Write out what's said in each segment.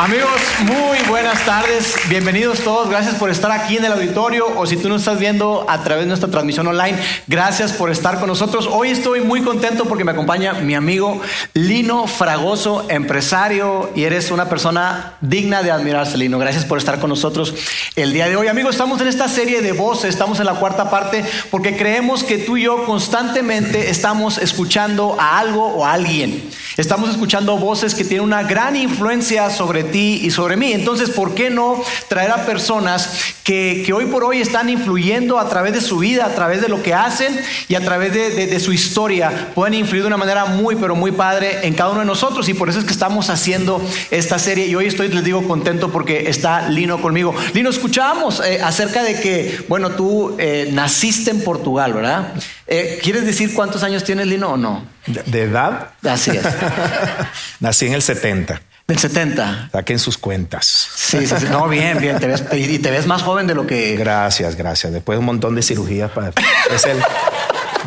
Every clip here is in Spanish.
Amigos, muy buenas tardes. Bienvenidos todos. Gracias por estar aquí en el auditorio o si tú nos estás viendo a través de nuestra transmisión online, gracias por estar con nosotros. Hoy estoy muy contento porque me acompaña mi amigo Lino Fragoso, empresario, y eres una persona digna de admirarse, Lino. Gracias por estar con nosotros el día de hoy. Amigos, estamos en esta serie de voces, estamos en la cuarta parte porque creemos que tú y yo constantemente estamos escuchando a algo o a alguien. Estamos escuchando voces que tienen una gran influencia sobre ti y sobre mí. Entonces, ¿por qué no traer a personas que, hoy por hoy están influyendo a través de su vida, a través de lo que hacen y a través de, su historia? Pueden influir de una manera muy, pero muy padre en cada uno de nosotros y por eso es que estamos haciendo esta serie. Y hoy estoy, les digo, contento porque está Lino conmigo. Lino, escuchábamos eh, acerca de que, bueno, tú eh, naciste en Portugal, ¿verdad? Eh, ¿Quieres decir cuántos años tienes, Lino, o no? ¿De, de edad? Así es. Nací en el 70. Del 70. Saquen sus cuentas. Sí, sí, sí. No, bien, bien. Te ves, y te ves más joven de lo que. Gracias, gracias. Después de un montón de cirugías para. Es el,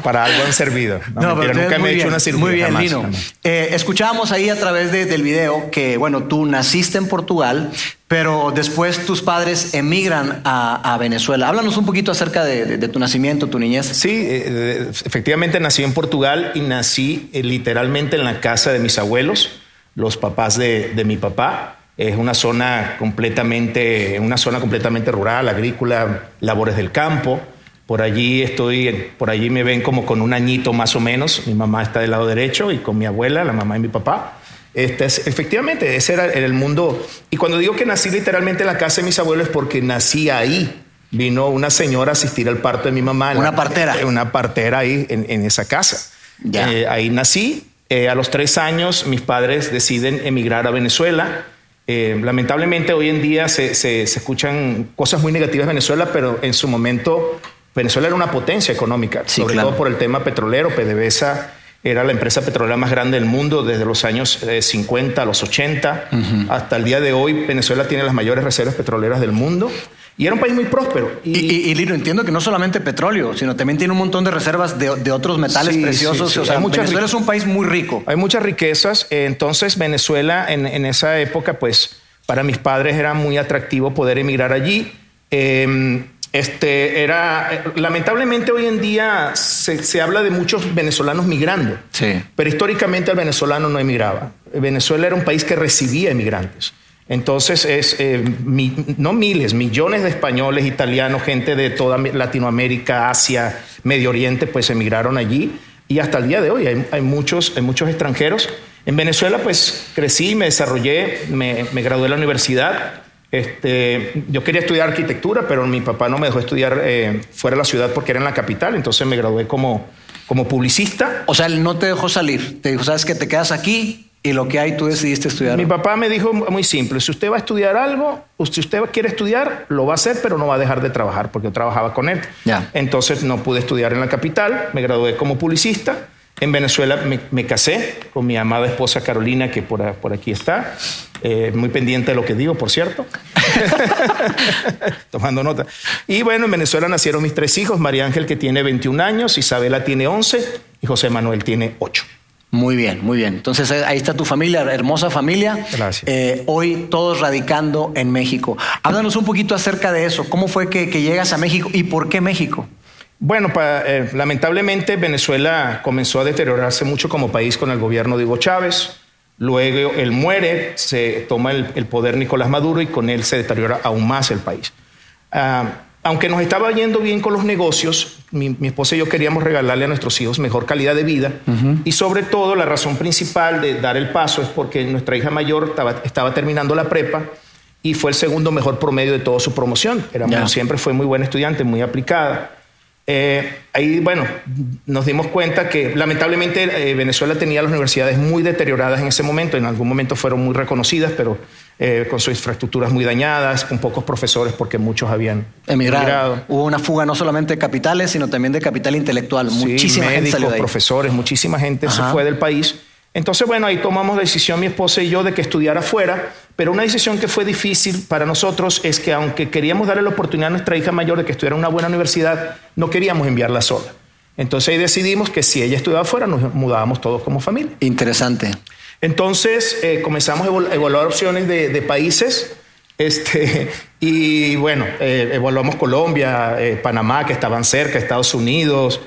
para algo han servido. No, pero nunca me he hecho una cirugía. Muy bien, Lino. Eh, escuchábamos ahí a través del video que, bueno, tú naciste en Portugal, pero después tus padres emigran a, Venezuela. Háblanos un poquito acerca de, tu nacimiento, tu niñez. Sí, eh, efectivamente nací en Portugal y nací eh, literalmente en la casa de mis abuelos los papás de, mi papá. Es una zona completamente, una zona completamente rural, agrícola, labores del campo. Por allí estoy, por allí me ven como con un añito más o menos. Mi mamá está del lado derecho y con mi abuela, la mamá de mi papá. Este es, efectivamente, ese era el mundo. Y cuando digo que nací literalmente en la casa de mis abuelos es porque nací ahí. Vino una señora a asistir al parto de mi mamá. Una partera. Una partera ahí en, esa casa. Eh, ahí nací eh, a los tres años mis padres deciden emigrar a Venezuela. Eh, lamentablemente hoy en día se, escuchan cosas muy negativas de Venezuela, pero en su momento Venezuela era una potencia económica, sobre todo por el tema petrolero. PDVSA era la empresa petrolera más grande del mundo desde los años 50 eh, a los 80. Hasta el día de hoy Venezuela tiene las mayores reservas petroleras del mundo. Y era un país muy próspero. Y, Lino, entiendo que no solamente petróleo, sino también tiene un montón de reservas de, otros metales preciosos. o sea, Venezuela es un país muy rico. Hay muchas riquezas. Entonces, Venezuela en, esa época, pues, para mis padres era muy atractivo poder emigrar allí. Em, este era lamentablemente hoy en día se, se, habla de muchos venezolanos migrando, sí. pero históricamente el venezolano no emigraba. Venezuela era un país que recibía emigrantes. Entonces, es, eh, no miles, millones de españoles, italianos, gente de toda Latinoamérica, Asia, Medio Oriente, pues emigraron allí. Y hasta el día de hoy hay, muchos, hay muchos extranjeros. En Venezuela, pues crecí, me desarrollé, me, gradué de la universidad. Este, yo quería estudiar arquitectura, pero mi papá no me dejó estudiar eh, fuera de la ciudad porque era en la capital. Entonces me gradué como, como publicista. O sea, él no te dejó salir. Te dijo, sabes que te quedas aquí y lo que hay, tú decidiste estudiar. Mi papá me dijo muy simple, si usted va a estudiar algo, si usted quiere estudiar, lo va a hacer, pero no va a dejar de trabajar, porque yo trabajaba con él. Ya. Entonces no pude estudiar en la capital, me gradué como publicista. En Venezuela me, casé con mi amada esposa Carolina, que por, por aquí está, eh, muy pendiente de lo que digo, por cierto. Tomando nota. Y bueno, en Venezuela nacieron mis tres hijos, María Ángel que tiene 21 años, Isabela tiene 11 y José Manuel tiene 8. Muy bien, muy bien. Entonces ahí está tu familia, hermosa familia. Gracias. Eh, hoy todos radicando en México. Háblanos un poquito acerca de eso. ¿Cómo fue que, llegas a México y por qué México? Bueno, eh, lamentablemente Venezuela comenzó a deteriorarse mucho como país con el gobierno de Hugo Chávez. Luego él muere, se toma el, poder Nicolás Maduro y con él se deteriora aún más el país. Ah, aunque nos estaba yendo bien con los negocios, mi, esposa y yo queríamos regalarle a nuestros hijos mejor calidad de vida. Y sobre todo, la razón principal de dar el paso es porque nuestra hija mayor estaba, terminando la prepa y fue el segundo mejor promedio de toda su promoción. Era, Siempre fue muy buena estudiante, muy aplicada. Eh, ahí, bueno, nos dimos cuenta que lamentablemente eh, Venezuela tenía las universidades muy deterioradas en ese momento. En algún momento fueron muy reconocidas, pero eh, con sus infraestructuras muy dañadas, con pocos profesores porque muchos habían emigrado. Hubo una fuga no solamente de capitales, sino también de capital intelectual. Muchísima médicos, gente profesores, muchísima gente se fue del país. Entonces, bueno, ahí tomamos la decisión mi esposa y yo de que estudiara afuera, pero una decisión que fue difícil para nosotros es que aunque queríamos darle la oportunidad a nuestra hija mayor de que estudiara en una buena universidad, no queríamos enviarla sola. Entonces ahí decidimos que si ella estudiaba afuera, nos mudábamos todos como familia. Interesante. Entonces eh, comenzamos a evaluar opciones de, países. Este, y bueno, eh, evaluamos Colombia, eh, Panamá, que estaban cerca, Estados Unidos,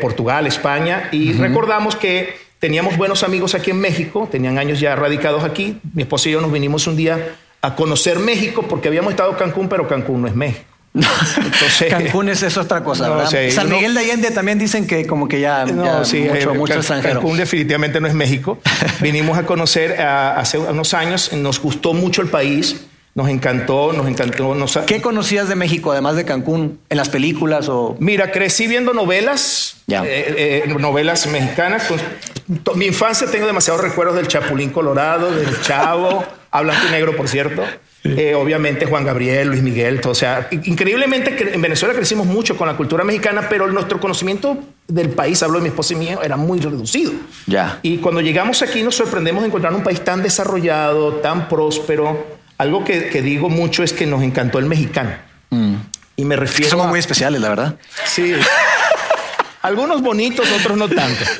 Portugal, España, y recordamos que teníamos buenos amigos aquí en México, tenían años ya radicados aquí. Mi esposa y yo nos vinimos un día a conocer México porque habíamos estado en Cancún, pero Cancún no es México. Entonces, Cancún es, otra cosa, ¿verdad? San Miguel de Allende también dicen que como que ya, no, sí, mucho, mucho extranjero. Cancún definitivamente no es México. Vinimos a conocer hace unos años, nos gustó mucho el país. Nos encantó, nos encantó. ¿Qué conocías de México, además de Cancún, en las películas o...? Mira, crecí viendo novelas, eh, eh, novelas mexicanas. Mi infancia tengo demasiados recuerdos del Chapulín Colorado, del Chavo, blanco y negro, por cierto. Eh, obviamente Juan Gabriel, Luis Miguel, todo. o sea, increíblemente en Venezuela crecimos mucho con la cultura mexicana, pero nuestro conocimiento del país, hablo de mi esposa y mío, era muy reducido. Ya. Y cuando llegamos aquí nos sorprendemos de encontrar un país tan desarrollado, tan próspero. Algo que, digo mucho es que nos encantó el mexicano. Mm. Y me refiero. Somos muy especiales, la verdad. Sí. Algunos bonitos, otros no tanto.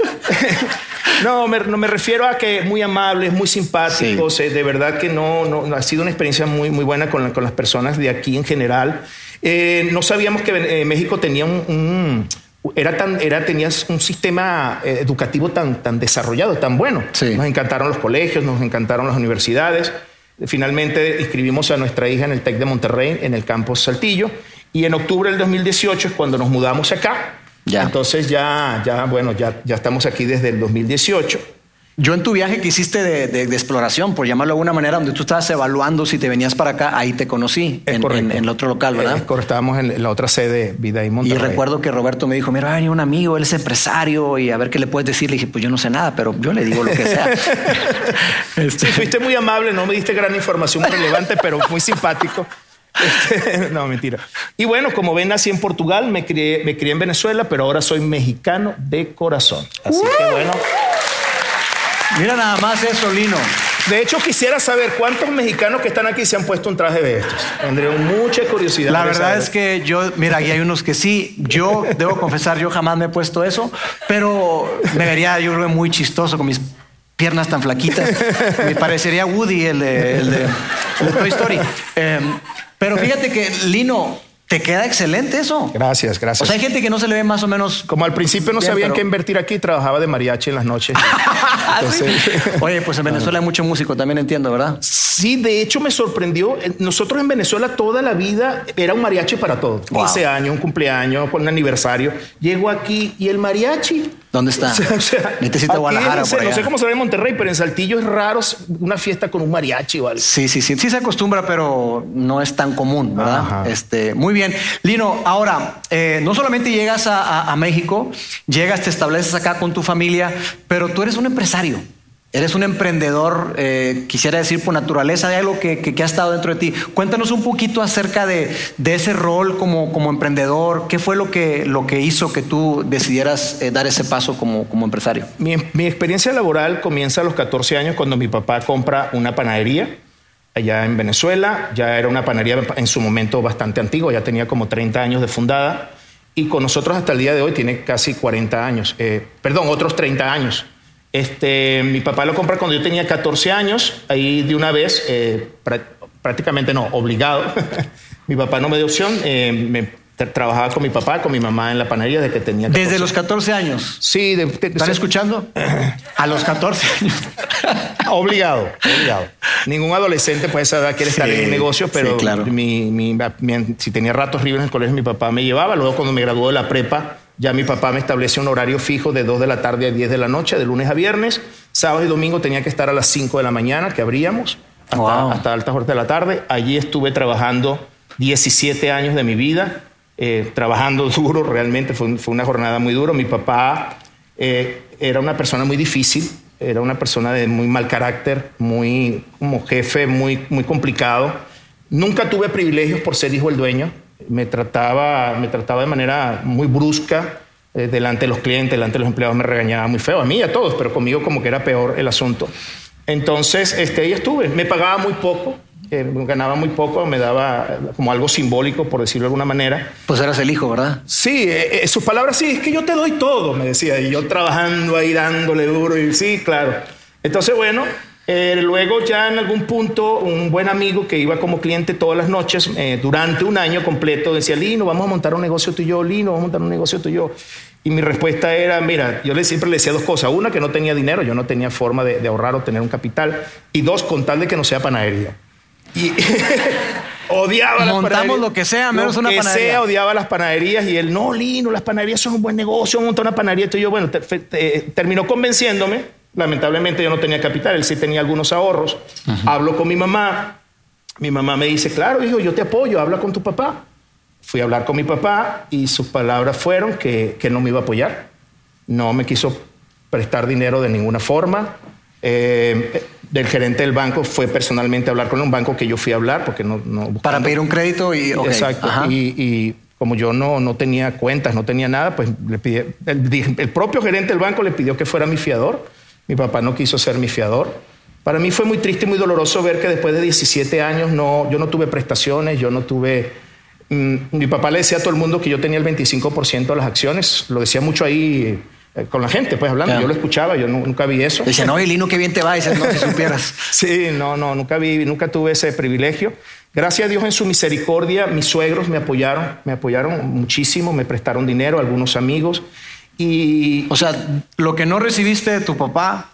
No me, no, me refiero a que muy amables, muy simpáticos. Eh, de verdad que no, no, ha sido una experiencia muy, muy buena con, con las personas de aquí en general. Eh, no sabíamos que eh, México tenía un, era tan, era, tenías un sistema educativo tan, tan desarrollado, tan bueno. Nos encantaron los colegios, nos encantaron las universidades. Finalmente inscribimos a nuestra hija en el TEC de Monterrey, en el campus Saltillo, y en octubre del 2018 es cuando nos mudamos acá. Entonces ya, ya, bueno, ya, ya estamos aquí desde el 2018. Yo en tu viaje que hiciste de, exploración, por llamarlo de alguna manera, donde tú estabas evaluando si te venías para acá, ahí te conocí, en, en, el otro local, ¿verdad? Eh, estábamos en la otra sede, Vida y Monterrey. Y recuerdo que Roberto me dijo, mira, hay un amigo, él es empresario, y a ver qué le puedes decir. Le dije, pues yo no sé nada, pero yo le digo lo que sea. este... Sí, fuiste muy amable, no me diste gran información relevante, pero muy simpático. Este, no, mentira. Y bueno, como ven, nací en Portugal, me crié, me crié en Venezuela, pero ahora soy mexicano de corazón. Así que bueno. Mira nada más eso, Lino. De hecho, quisiera saber cuántos mexicanos que están aquí se han puesto un traje de estos. Tendría mucha curiosidad. La verdad es que yo, mira, aquí hay unos que sí. Yo debo confesar, yo jamás me he puesto eso, pero me vería, yo creo, muy chistoso con mis piernas tan flaquitas. Me parecería Woody, el de, el de, Toy Story. Em, pero fíjate que, Lino, te queda excelente eso. Gracias, gracias. O sea, hay gente que no se le ve más o menos. Como al principio no sabían qué invertir aquí, trabajaba de mariachi en las noches. Oye, pues en Venezuela hay mucho músico, también entiendo, ¿verdad? Sí, de hecho me sorprendió. Nosotros en Venezuela toda la vida era un mariachi para todo. 15 años, un cumpleaños, un aniversario. Llego aquí y el mariachi ¿Dónde está? Necesita Guadalajara. No sé, no sé cómo se ve en Monterrey, pero en Saltillo es raro una fiesta con un mariachi o Sí, sí, sí. Sí se acostumbra, pero no es tan común, ¿verdad? Este, muy bien. Lino, ahora, eh, no solamente llegas a México, llegas, te estableces acá con tu familia, pero tú eres un empresario. Eres un emprendedor, eh, quisiera decir por naturaleza, de algo que, ha estado dentro de ti. Cuéntanos un poquito acerca de, ese rol como, como, emprendedor. ¿Qué fue lo que, lo que hizo que tú decidieras eh, dar ese paso como, como empresario? Mi, mi, experiencia laboral comienza a los 14 años cuando mi papá compra una panadería allá en Venezuela. Ya era una panadería en su momento bastante antigua, ya tenía como 30 años de fundada. Y con nosotros hasta el día de hoy tiene casi 40 años, eh, perdón, otros 30 años. Este, mi papá lo compra cuando yo tenía 14 años, ahí de una vez, eh, prácticamente no, obligado. mi papá no me dio opción, eh, me trabajaba con mi papá, con mi mamá en la panadería desde que tenía 14 ¿Desde los 14 años? Sí. De, ¿Están escuchando? A los 14 años. obligado, obligado. Ningún adolescente puede esa edad quiere estar en el negocio, pero claro. si tenía ratos libres en el colegio, mi papá me llevaba. Luego cuando me graduó de la prepa, ya mi papá me estableció un horario fijo de 2 de la tarde a 10 de la noche, de lunes a viernes. Sábado y domingo tenía que estar a las 5 de la mañana, que abríamos, hasta, altas horas de la tarde. Allí estuve trabajando 17 años de mi vida, eh, trabajando duro realmente, fue, una jornada muy dura. Mi papá eh, era una persona muy difícil, era una persona de muy mal carácter, muy como jefe, muy, muy complicado. Nunca tuve privilegios por ser hijo del dueño me trataba, me trataba de manera muy brusca. eh, delante de los clientes, delante de los empleados me regañaba muy feo, a mí y a todos, pero conmigo como que era peor el asunto. Entonces, este, ahí estuve, me pagaba muy poco, eh, ganaba muy poco, me daba como algo simbólico, por decirlo de alguna manera. Pues eras el hijo, ¿verdad? Sí, eh, eh, sus palabras, sí, es que yo te doy todo, me decía, y yo trabajando ahí dándole duro, y sí, claro. Entonces, bueno, eh, luego ya en algún punto un buen amigo que iba como cliente todas las noches eh, durante un año completo decía, Lino, vamos a montar un negocio tú y yo, Lino, vamos a montar un negocio tú y yo. Y mi respuesta era, mira, yo siempre le decía dos cosas. Una, que no tenía dinero, yo no tenía forma de, de ahorrar o tener un capital. Y dos, con tal de que no sea panadería. Y odiaba las Montamos panaderías. lo que sea, menos una que panadería. sea, odiaba las panaderías. Y él, no, Lino, las panaderías son un buen negocio, montar una panadería. Y yo, bueno, te- te- terminó convenciéndome. Lamentablemente yo no tenía capital, él sí tenía algunos ahorros. Hablo con mi mamá. Mi mamá me dice, claro, hijo, yo te apoyo, habla con tu papá. Fui a hablar con mi papá y sus palabras fueron que, que no me iba a apoyar. No me quiso prestar dinero de ninguna forma. Eh, del gerente del banco fue personalmente a hablar con un banco que yo fui a hablar porque no... no Para pedir un crédito y. ok, Exacto. Y, y como yo no, no tenía cuentas, no tenía nada, pues le pidí, el, el propio gerente del banco le pidió que fuera mi fiador. Mi papá no quiso ser mi fiador. Para mí fue muy triste y muy doloroso ver que después de 17 años no, yo no tuve prestaciones, yo no tuve... mm, mi papá le decía a todo el mundo que yo tenía el 25% de las acciones. Lo decía mucho ahí eh, con la gente, pues hablando. Ya. Yo lo escuchaba, yo nu- nunca vi eso. Dice, no, Lino, qué bien te va. Y dices, no, si supieras. Sí, no, no, nunca vi, nunca tuve ese privilegio. Gracias a Dios en su misericordia, mis suegros me apoyaron, me apoyaron muchísimo, me prestaron dinero, algunos amigos. Y O sea, lo que no recibiste de tu papá,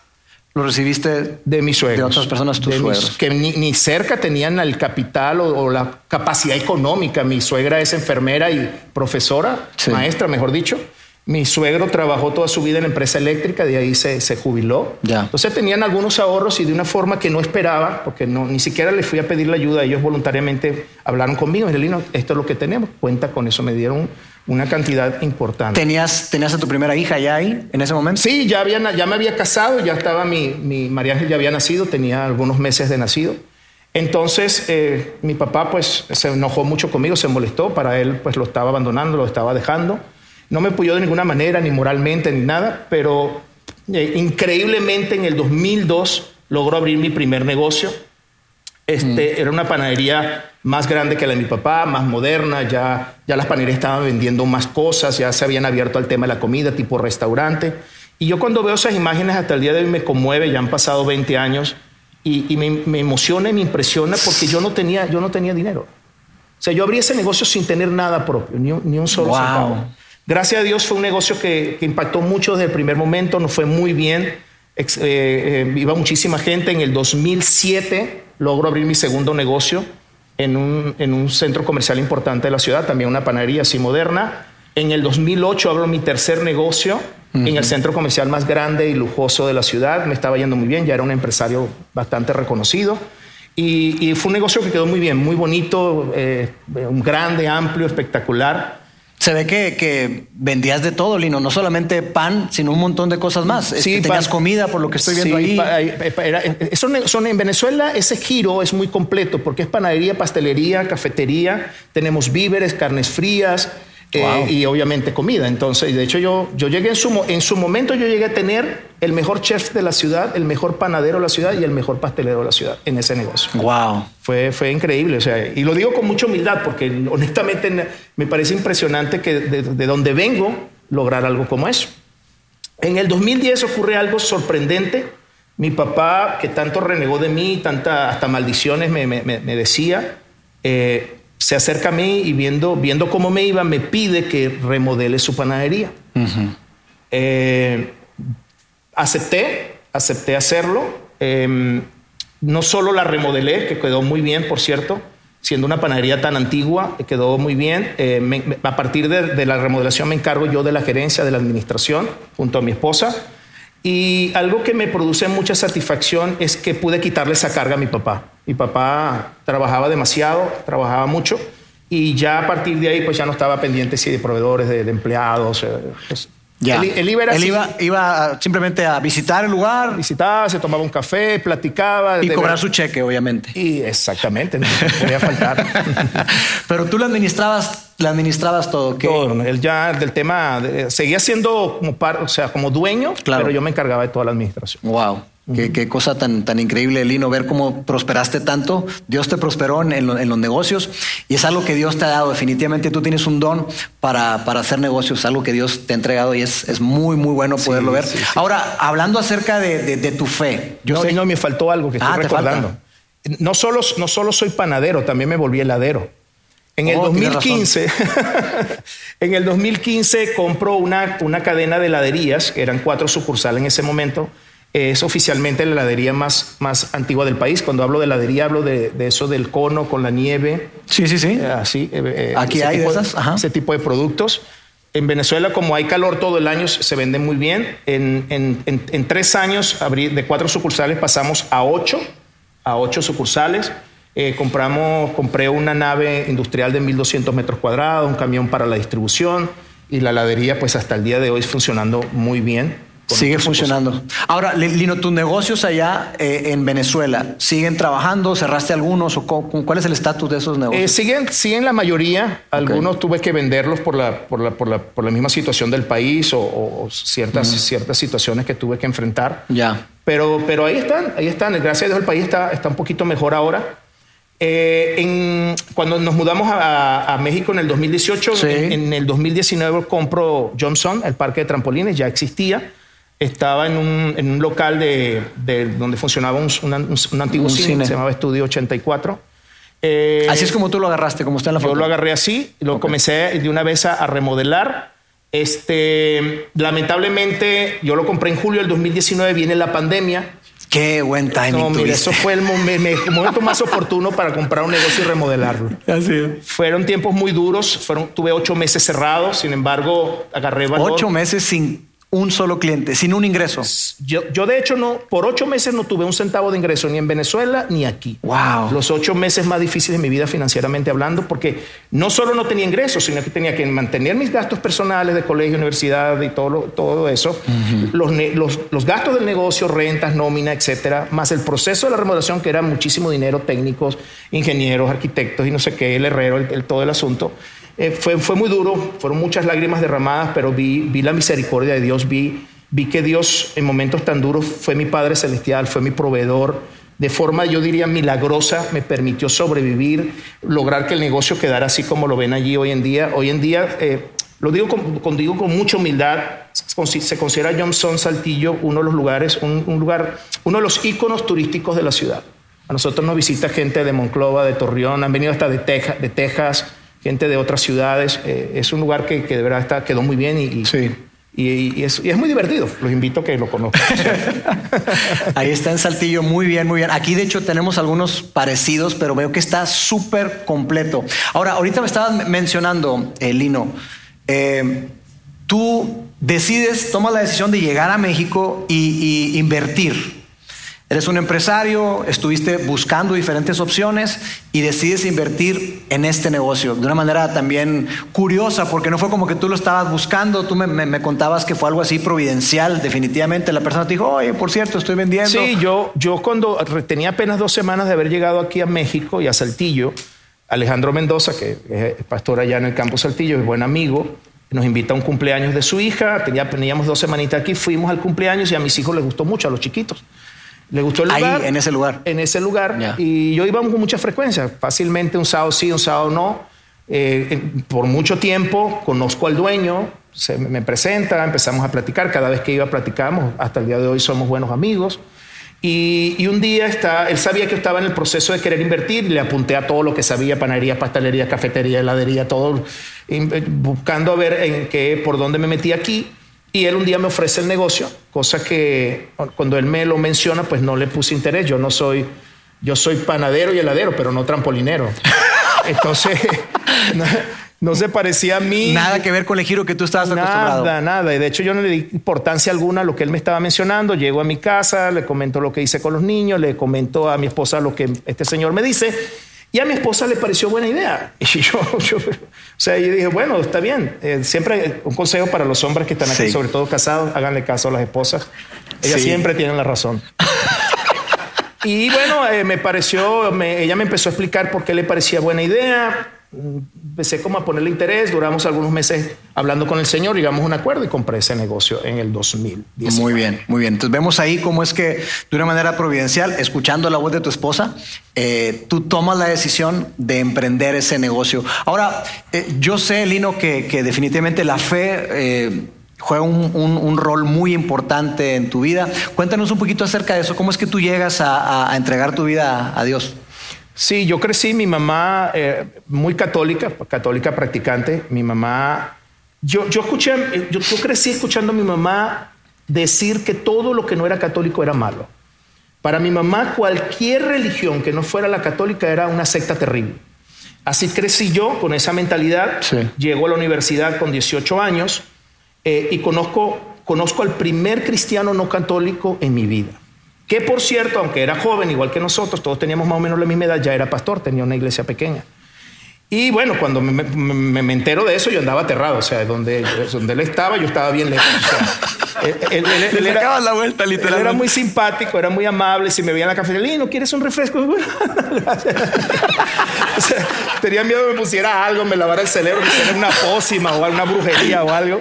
lo recibiste de mis suegros. De otras personas, tus De mis- suegros. que ni, ni cerca tenían el capital o, o la capacidad económica. Mi suegra es enfermera y profesora, Sí. maestra, mejor dicho. Mi suegro trabajó toda su vida en la empresa eléctrica, de ahí se, se jubiló. Ya. Entonces tenían algunos ahorros y de una forma que no esperaba, porque no, ni siquiera les fui a pedir la ayuda, ellos voluntariamente hablaron conmigo. Y Lino, esto es lo que tenemos, cuenta con eso. Me dieron una cantidad importante. ¿Tenías, ¿Tenías a tu primera hija ya ahí, en ese momento? Sí, ya, había, ya me había casado, ya estaba mi, mi María Ángel ya había nacido, tenía algunos meses de nacido. Entonces, eh, mi papá pues se enojó mucho conmigo, se molestó, para él pues lo estaba abandonando, lo estaba dejando. No me apoyó de ninguna manera, ni moralmente, ni nada, pero eh, increíblemente en el 2002 logró abrir mi primer negocio. Este, Era una panadería más grande que la de mi papá, más moderna, ya, ya las panaderías estaban vendiendo más cosas, ya se habían abierto al tema de la comida, tipo restaurante. Y yo cuando veo esas imágenes hasta el día de hoy me conmueve, ya han pasado 20 años, y, y me, me emociona y me impresiona porque yo no tenía, yo no tenía dinero. O sea, yo abrí ese negocio sin tener nada propio, ni un, ni un solo Wow. centavo. Gracias a Dios fue un negocio que, que impactó mucho desde el primer momento, nos fue muy bien. Eh, eh, iba muchísima gente. En el 2007 logro abrir mi segundo negocio en un, en un centro comercial importante de la ciudad, también una panadería así moderna. En el 2008 abro mi tercer negocio en el centro comercial más grande y lujoso de la ciudad. Me estaba yendo muy bien, ya era un empresario bastante reconocido. Y, y fue un negocio que quedó muy bien, muy bonito, eh, un grande, amplio, espectacular. Se ve que, que vendías de todo, Lino, no solamente pan, sino un montón de cosas más. Sí, Este, tenías comida, por lo que estoy viendo Sí, ahí. pa- era- eso ne- son en Venezuela ese giro es muy completo porque es panadería, pastelería, cafetería, tenemos víveres, carnes frías eh, Wow. y obviamente comida. Entonces, de hecho yo, yo llegué en su, en su momento yo llegué a tener el mejor chef de la ciudad, el mejor panadero de la ciudad y el mejor pastelero de la ciudad en ese negocio. Wow. Fue, fue increíble, o sea, y lo digo con mucha humildad porque honestamente ne- me parece impresionante que de, de donde vengo lograr algo como eso. En el 2010 ocurre algo sorprendente. Mi papá, que tanto renegó de mí, tanta, hasta maldiciones me, me- me- me decía, eh, se acerca a mí y viendo, viendo cómo me iba, me pide que remodele su panadería. Eh, acepté, acepté hacerlo. Eh, no solo la remodelé, que quedó muy bien, por cierto, siendo una panadería tan antigua, eh, quedó muy bien. Eh, me- a partir de, de la remodelación me encargo yo de la gerencia, de la administración, junto a mi esposa. Y algo que me produce mucha satisfacción es que pude quitarle esa carga a mi papá. Mi papá trabajaba demasiado, trabajaba mucho, y ya a partir de ahí pues ya no estaba pendiente sí, de proveedores, de, de empleados. eh, pues, Ya. Él, él iba, era Él iba, iba a- simplemente a visitar el lugar visitaba, se tomaba un café, platicaba. y de cobrar su cheque, obviamente. Y exactamente, no podía faltar. Pero tú le administrabas le administrabas todo. ¿qué? Todo, él ya del tema, de- seguía siendo como par, o sea, como dueño, Claro. pero yo me encargaba de toda la administración. Wow. Qué, qué cosa tan, tan increíble, Lino, ver cómo prosperaste tanto. Dios te prosperó en, en lo- en los negocios y es algo que Dios te ha dado. Definitivamente tú tienes un don para, para hacer negocios, algo que Dios te ha entregado y es, es muy, muy bueno poderlo ver. sí, sí. Ahora, hablando acerca de, de- de tu fe, yo no, sé- no, me faltó algo que Ah, estoy falta. recordando. No solo, no solo soy panadero, también me volví heladero. En el Oh, tienes 2015, en el 2015 compro una, una cadena de heladerías, eran cuatro sucursales en ese momento. Es oficialmente la heladería más, más antigua del país. Cuando hablo de heladería, hablo de, de eso del cono con la nieve, Sí, sí, sí. eh, así. eh, eh, Aquí hay de esas, ajá. Ese tipo de productos. En Venezuela, como hay calor todo el año, se venden muy bien. En, en- en- en tres años, de cuatro sucursales pasamos a ocho, a ocho sucursales. Eh, compramos, compré una nave industrial de 1.200 metros cuadrados, un camión para la distribución y la heladería, pues hasta el día de hoy es funcionando muy bien. Sigue funcionando. Ahora, Li- Lino, tus negocios allá eh, en Venezuela, ¿siguen trabajando? ¿Cerraste algunos? ¿O cuál es el estatus de esos Eh, negocios? siguen, siguen la mayoría. Algunos tuve que venderlos por la, por la, por la, por la misma situación del país o, o- o ciertas, ciertas situaciones que tuve que enfrentar. ya. Pero, pero ahí están, ahí están. Gracias a Dios el país está, está un poquito mejor ahora. Eh, en- cuando nos mudamos a, a México en el 2018, Sí. en, en el 2019 compro Johnson, el parque de trampolines, ya existía. Estaba en un, en un local de, de donde funcionaba un, un- un antiguo cine, cine. se llamaba Estudio 84. Eh, Así es como tú lo agarraste, como está en la yo foto. lo agarré así, lo comencé de una vez a, a remodelar. Este, lamentablemente, yo lo compré en julio del 2019, viene la pandemia. Qué buen timing No, mira, eso fue el momen- me- el momento más oportuno para comprar un negocio y remodelarlo. Así es. Fueron tiempos muy duros, fueron, tuve ocho meses cerrados, sin embargo, agarré valor. Ocho meses sin un solo cliente, sin un ingreso. Yo, yo, de hecho, no, por ocho meses no tuve un centavo de ingreso ni en Venezuela ni aquí. Wow. Los ocho meses más difíciles de mi vida financieramente hablando, porque no solo no tenía ingresos, sino que tenía que mantener mis gastos personales de colegio, universidad y todo, lo- todo eso, los, los, los gastos del negocio, rentas, nómina, etcétera, más el proceso de la remodelación, que era muchísimo dinero, técnicos, ingenieros, arquitectos y no sé qué, el herrero, el- el- todo el asunto. Eh, fue, muy duro, fueron muchas lágrimas derramadas, pero vi, la misericordia de Dios, vi, que Dios en momentos tan duros fue mi Padre Celestial, fue mi proveedor, de forma, yo diría, milagrosa, me permitió sobrevivir, lograr que el negocio quedara así como lo ven allí hoy en día. Hoy en día, eh, lo digo con, digo con mucha humildad, se considera Johnson Saltillo uno de los lugares, un, lugar, uno de los íconos turísticos de la ciudad. A nosotros nos visita gente de Monclova, de Torreón, han venido hasta de, Teja- de Texas, gente de otras ciudades. Eh, es un lugar que, que de verdad está, quedó muy bien y, y- Sí. y- y es, y es muy divertido. Los invito a que lo conozcan. Ahí está en Saltillo, muy bien, muy bien. Aquí de hecho tenemos algunos parecidos, pero veo que está súper completo. Ahora, ahorita me estabas mencionando, eh, Lino, eh, tú decides, tomas la decisión de llegar a México y, y invertir. Eres un empresario, estuviste buscando diferentes opciones y decides invertir en este negocio de una manera también curiosa, porque no fue como que tú lo estabas buscando, tú me, contabas que fue algo así providencial, definitivamente la persona te dijo, oye, por cierto, estoy vendiendo. Sí, yo, yo cuando tenía apenas dos semanas de haber llegado aquí a México y a Saltillo, Alejandro Mendoza, que es pastor allá en el campo Saltillo, es buen amigo, nos invita a un cumpleaños de su hija, tenía, teníamos dos semanitas aquí, fuimos al cumpleaños y a mis hijos les gustó mucho, a los chiquitos. Les gustó el Ahí, lugar. en ese lugar. En ese lugar. Y yo íbamos con mucha frecuencia, fácilmente un sábado sí, un sábado no. Eh, por mucho tiempo conozco al dueño, se me presenta, empezamos a platicar, cada vez que iba platicamos, hasta el día de hoy somos buenos amigos. Y, y un día está, él sabía que estaba en el proceso de querer invertir, y le apunté a todo lo que sabía, panadería, pastelería, cafetería, heladería, todo, eh, buscando a ver en qué, por dónde me metí aquí. Y él un día me ofrece el negocio, cosa que cuando él me lo menciona, pues no le puse interés. Yo no soy, yo soy panadero y heladero, pero no trampolinero. Entonces, no, no se parecía a mí. Nada que ver con el giro que tú estabas acostumbrado. Nada, nada. Y de hecho yo no le di importancia alguna a lo que él me estaba mencionando. Llego a mi casa, le comento lo que hice con los niños, le comento a mi esposa lo que este señor me dice. Y a mi esposa le pareció buena idea. Y yo, yo- o sea, yo dije, bueno, está bien. Eh, siempre un consejo para los hombres que están aquí, Sí. sobre todo casados, háganle caso a las esposas. Ellas Sí. siempre tienen la razón. Y bueno, eh, me pareció, me- ella me empezó a explicar por qué le parecía buena idea. Empecé como a ponerle interés, duramos algunos meses hablando con el Señor, llegamos a un acuerdo y compré ese negocio en el 2010. Muy bien, muy bien. Entonces vemos ahí cómo es que de una manera providencial, escuchando la voz de tu esposa, eh, tú tomas la decisión de emprender ese negocio. Ahora, eh, yo sé, Lino, que, definitivamente la fe... Eh, juega un, rol muy importante en tu vida. Cuéntanos un poquito acerca de eso. ¿Cómo es que tú llegas a, entregar tu vida a Dios? Sí, yo crecí, mi mamá eh, muy católica, católica practicante, mi mamá, yo, yo escuché, yo, crecí escuchando a mi mamá decir que todo lo que no era católico era malo. Para mi mamá, cualquier religión que no fuera la católica era una secta terrible. Así crecí yo con esa mentalidad. Llego a la universidad con 18 años eh, y conozco, conozco al primer cristiano no católico en mi vida que por cierto, aunque era joven, igual que nosotros, todos teníamos más o menos la misma edad, ya era pastor, tenía una iglesia pequeña. Y bueno, cuando me, entero de eso, yo andaba aterrado. O sea, donde, donde él estaba, yo estaba bien lejos. él, era, la vuelta, literalmente. era muy simpático, era muy amable. Si me veía en la cafetería, ¿no quieres un refresco? o sea, tenía miedo que me pusiera algo, me lavara el cerebro, me hiciera una pócima o alguna brujería o algo.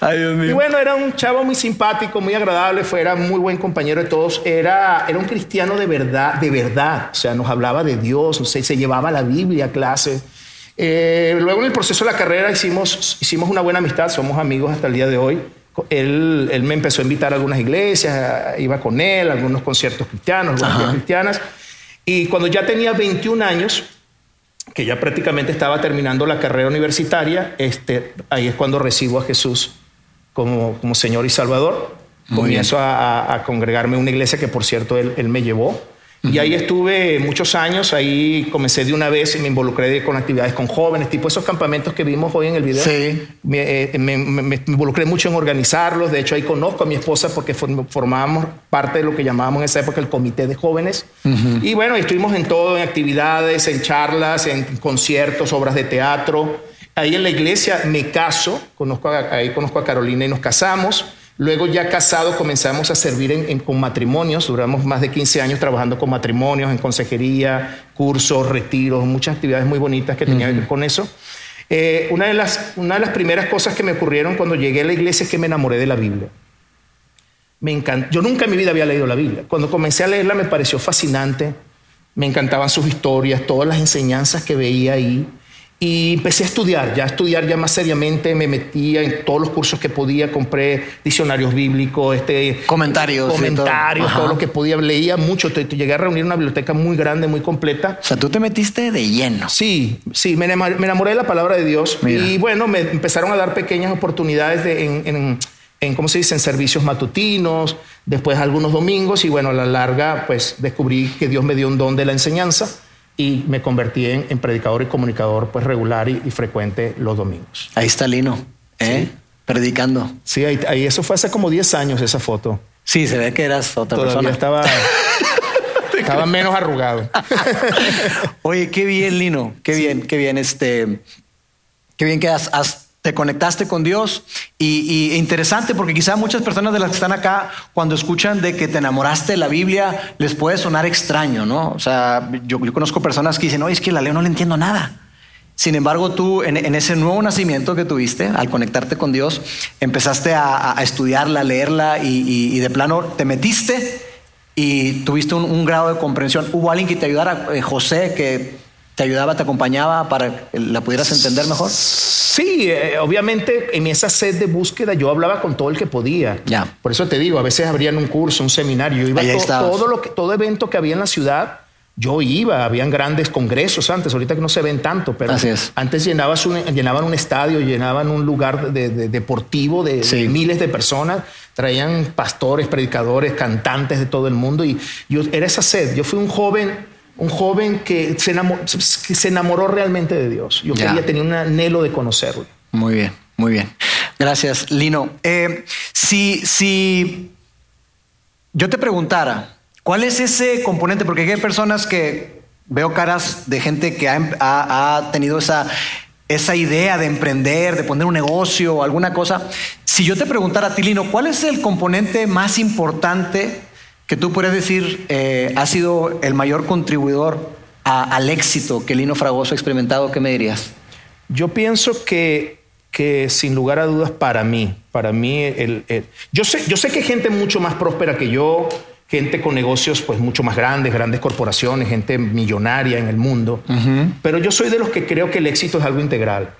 Ay, Dios mío. Y bueno, era un chavo muy simpático, muy agradable, fue, era muy buen compañero de todos. Era, era un cristiano de verdad, de verdad. O sea, nos hablaba de Dios, o sea, se llevaba la Biblia a clase. Eh, luego en el proceso de la carrera hicimos, hicimos una buena amistad, somos amigos hasta el día de hoy. Él, él me empezó a invitar a algunas iglesias, iba con él, a algunos conciertos cristianos, algunas cristianas. Y cuando ya tenía 21 años, que ya prácticamente estaba terminando la carrera universitaria, este, ahí es cuando recibo a Jesús como, como Señor y Salvador. Comienzo a, a, congregarme en una iglesia que, por cierto, él, él me llevó. Y ahí estuve muchos años, ahí comencé de una vez y me involucré con actividades con jóvenes, tipo esos campamentos que vimos hoy en el video. Sí. Me, eh, involucré mucho en organizarlos, de hecho ahí conozco a mi esposa porque formábamos parte de lo que llamábamos en esa época el comité de jóvenes. Y bueno, estuvimos en todo, en actividades, en charlas, en conciertos, obras de teatro. Ahí en la iglesia me caso, conozco ahí conozco a Carolina y nos casamos. Luego ya casado comenzamos a servir en, con matrimonios, duramos más de 15 años trabajando con matrimonios, en consejería, cursos, retiros, muchas actividades muy bonitas que tenían que ver con eso. Eh, una, de las, una de las primeras cosas que me ocurrieron cuando llegué a la iglesia es que me enamoré de la Biblia. Me encanta. Yo nunca en mi vida había leído la Biblia. Cuando comencé a leerla me pareció fascinante. Me encantaban sus historias, todas las enseñanzas que veía ahí. Y empecé a estudiar, ya a estudiar ya más seriamente, me metía en todos los cursos que podía, compré diccionarios bíblicos, este, comentarios, comentarios, todo. lo que podía, leía mucho, llegué a reunir una biblioteca muy grande, muy completa. O sea, tú te metiste de lleno. Sí, sí, me enamoré de la palabra de Dios y bueno, me empezaron a dar pequeñas oportunidades de, en, en, en, ¿cómo se dice?, en servicios matutinos, después algunos domingos y bueno, a la larga pues descubrí que Dios me dio un don de la enseñanza y me convertí en, predicador y comunicador pues regular y, frecuente los domingos. Ahí está Lino, ¿eh? Predicando. Sí, ahí, eso fue hace como 10 años esa foto. Sí, se ve que eras otra Todavía persona. Estaba, estaba menos arrugado. Oye, qué bien, Lino. Qué bien, qué bien. Este, qué bien que has te conectaste con Dios y, interesante porque quizá muchas personas de las que están acá cuando escuchan de que te enamoraste de la Biblia les puede sonar extraño, ¿no? O sea, yo, conozco personas que dicen, oye, es que la leo no le entiendo nada. Sin embargo, tú en, ese nuevo nacimiento que tuviste, al conectarte con Dios, empezaste a, estudiarla, a leerla y, de plano te metiste y tuviste un, un, grado de comprensión. ¿Hubo alguien que te ayudara? Eh, José, que te ayudaba, te acompañaba para que la pudieras entender mejor? Sí, eh, obviamente en esa sed de búsqueda yo hablaba con todo el que podía. Ya. Por eso te digo, a veces abrían un curso, un seminario, yo iba a todo lo que, todo evento que había en la ciudad. Yo iba, habían grandes congresos antes, ahorita que no se ven tanto, pero antes llenabas llenaban un estadio, llenaban un lugar de, deportivo de, miles de personas, traían pastores, predicadores, cantantes de todo el mundo y yo era esa sed. Yo fui un joven un joven que se, enamoró, realmente de Dios. Yo quería tener un anhelo de conocerlo. Muy bien, muy bien. Gracias, Lino. Eh, si, si yo te preguntara, ¿cuál es ese componente? Porque hay personas que veo caras de gente que ha, tenido esa, esa idea de emprender, de poner un negocio o alguna cosa. Si yo te preguntara a ti, Lino, ¿cuál es el componente más importante que tú puedes decir eh, ha sido el mayor contribuidor al éxito que Lino Fragoso ha experimentado, ¿qué me dirías? Yo pienso que, que sin lugar a dudas para mí, para mí, el, yo, sé, yo sé que hay gente mucho más próspera que yo, gente con negocios pues mucho más grandes, grandes corporaciones, gente millonaria en el mundo, pero yo soy de los que creo que el éxito es algo integral.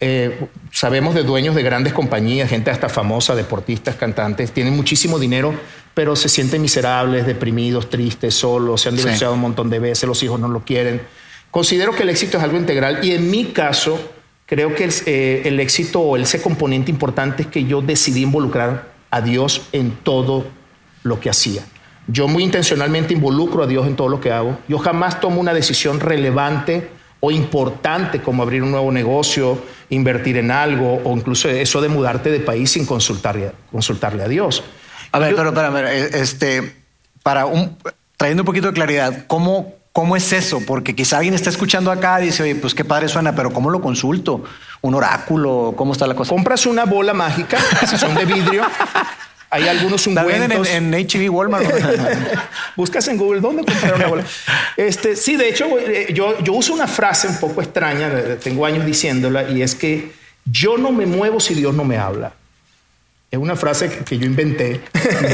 Eh, sabemos de dueños de grandes compañías, gente hasta famosa, deportistas, cantantes, tienen muchísimo dinero, pero se sienten miserables, deprimidos, tristes, solos, se han divorciado un montón de veces, los hijos no lo quieren. Considero que el éxito es algo integral y en mi caso creo que el, eh, el éxito o ese componente importante es que yo decidí involucrar a Dios en todo lo que hacía. Yo muy intencionalmente involucro a Dios en todo lo que hago. Yo jamás tomo una decisión relevante o importante como abrir un nuevo negocio, invertir en algo o incluso eso de mudarte de país sin consultarle, consultarle a Dios. A ver, pero, pero, eh, este, para un, trayendo un poquito de claridad, ¿cómo, ¿cómo es eso? Porque quizá alguien está escuchando acá y dice, oye, pues qué padre suena, pero ¿cómo lo consulto? ¿Un oráculo? ¿Cómo está la cosa? Compras una bola mágica, si son de vidrio, Hay algunos ungüentos. En, en HB Walmart. Buscas en Google dónde comprar una bola. Este, sí, de hecho, eh, yo, yo uso una frase un poco extraña, tengo años diciéndola, y es que yo no me muevo si Dios no me habla. Es una frase que, yo inventé.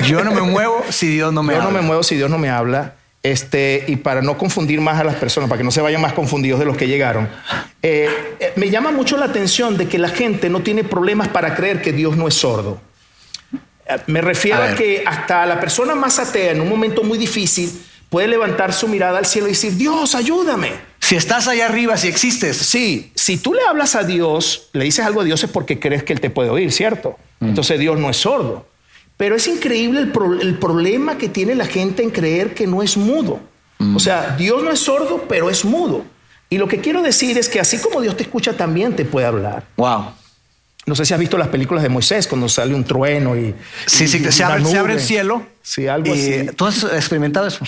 yo no me muevo si Dios no me habla. Yo no me muevo si Dios no me habla. Este, y para no confundir más a las personas, para que no se vayan más confundidos de los que llegaron, eh, me llama mucho la atención de que la gente no tiene problemas para creer que Dios no es sordo. Me refiero a, que hasta la persona más atea en un momento muy difícil puede levantar su mirada al cielo y decir, Dios, ayúdame. Si estás allá arriba, si existes. Sí, si tú le hablas a Dios, le dices algo a Dios es porque crees que Él te puede oír, ¿cierto? Mm. Entonces Dios no es sordo. Pero es increíble el, problema que tiene la gente en creer que no es mudo. Mm. O sea, Dios no es sordo, pero es mudo. Y lo que quiero decir es que así como Dios te escucha, también te puede hablar. Wow. No sé si has visto las películas de Moisés cuando sale un trueno y. Sí, sí, se abre, el cielo. Sí, algo así. ¿Tú has experimentado eso?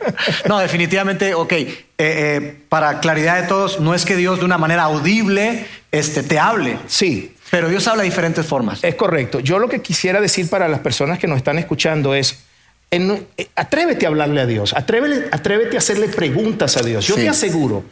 no, definitivamente, ok. Eh, eh, para claridad de todos, no es que Dios de una manera audible este, te hable. Sí. Pero Dios habla de diferentes formas. Es correcto. Yo lo que quisiera decir para las personas que nos están escuchando es. Eh, atrévete a hablarle a Dios, atrévete, atrévete a hacerle preguntas a Dios. Yo te aseguro